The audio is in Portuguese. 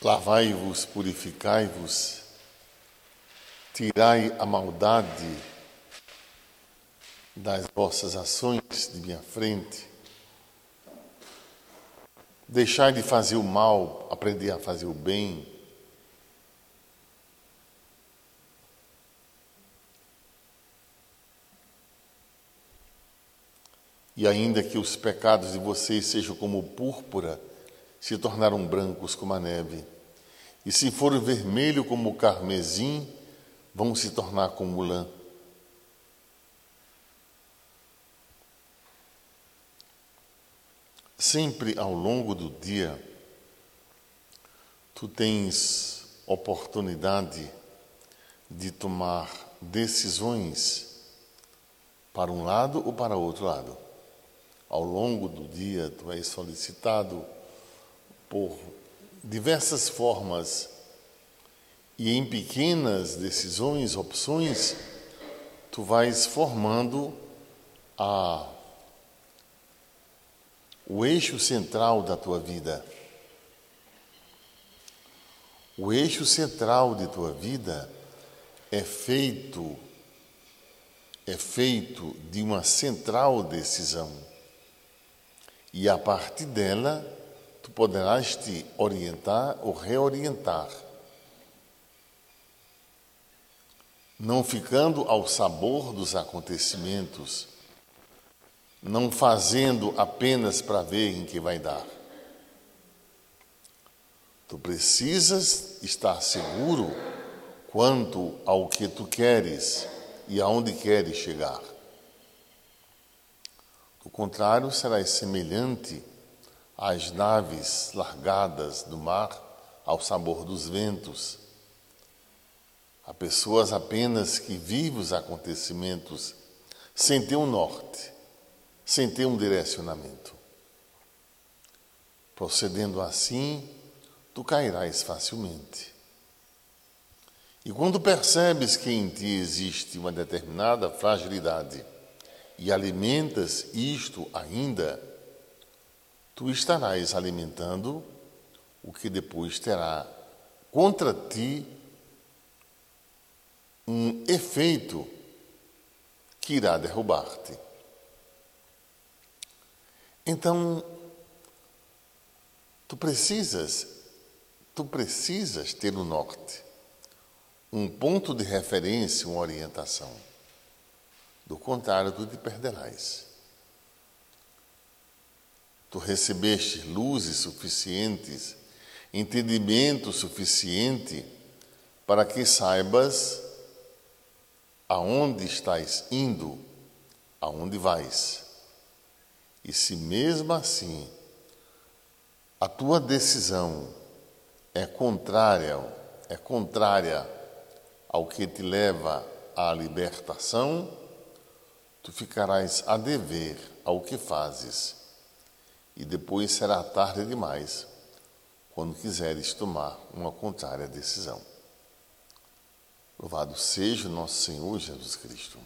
Lavai-vos, purificai-vos, tirai a maldade das vossas ações de minha frente. Deixai de fazer o mal, aprender a fazer o bem. E ainda que os pecados de vocês sejam como púrpura, se tornaram brancos como a neve. E se forem vermelho como o carmesim, vão se tornar como lã. Sempre ao longo do dia, tu tens oportunidade de tomar decisões para um lado ou para outro lado. Ao longo do dia, tu és solicitado por diversas formas e em pequenas decisões, opções, tu vais formando a o eixo central da tua vida. O eixo central de tua vida é feito é feito de uma central decisão. E a partir dela tu poderás te orientar ou reorientar. Não ficando ao sabor dos acontecimentos, não fazendo apenas para ver em que vai dar. Tu precisas estar seguro quanto ao que tu queres e aonde queres chegar. Do contrário, serás semelhante às naves largadas do mar ao sabor dos ventos. Há pessoas apenas que vivem os acontecimentos sem ter um norte, sem ter um direcionamento. Procedendo assim, tu cairás facilmente. E quando percebes que em ti existe uma determinada fragilidade e alimentas isto ainda, tu estarás alimentando o que depois terá contra ti um efeito que irá derrubar-te. Então, tu precisas, tu precisas ter um norte, um ponto de referência, uma orientação. Do contrário, tu te perderás. Tu recebeste luzes suficientes, entendimento suficiente para que saibas aonde estás indo, aonde vais. E se mesmo assim a tua decisão é contrária, é contrária ao que te leva à libertação, tu ficarás a dever ao que fazes e depois será tarde demais quando quiseres tomar uma contrária decisão. Louvado seja o nosso Senhor Jesus Cristo.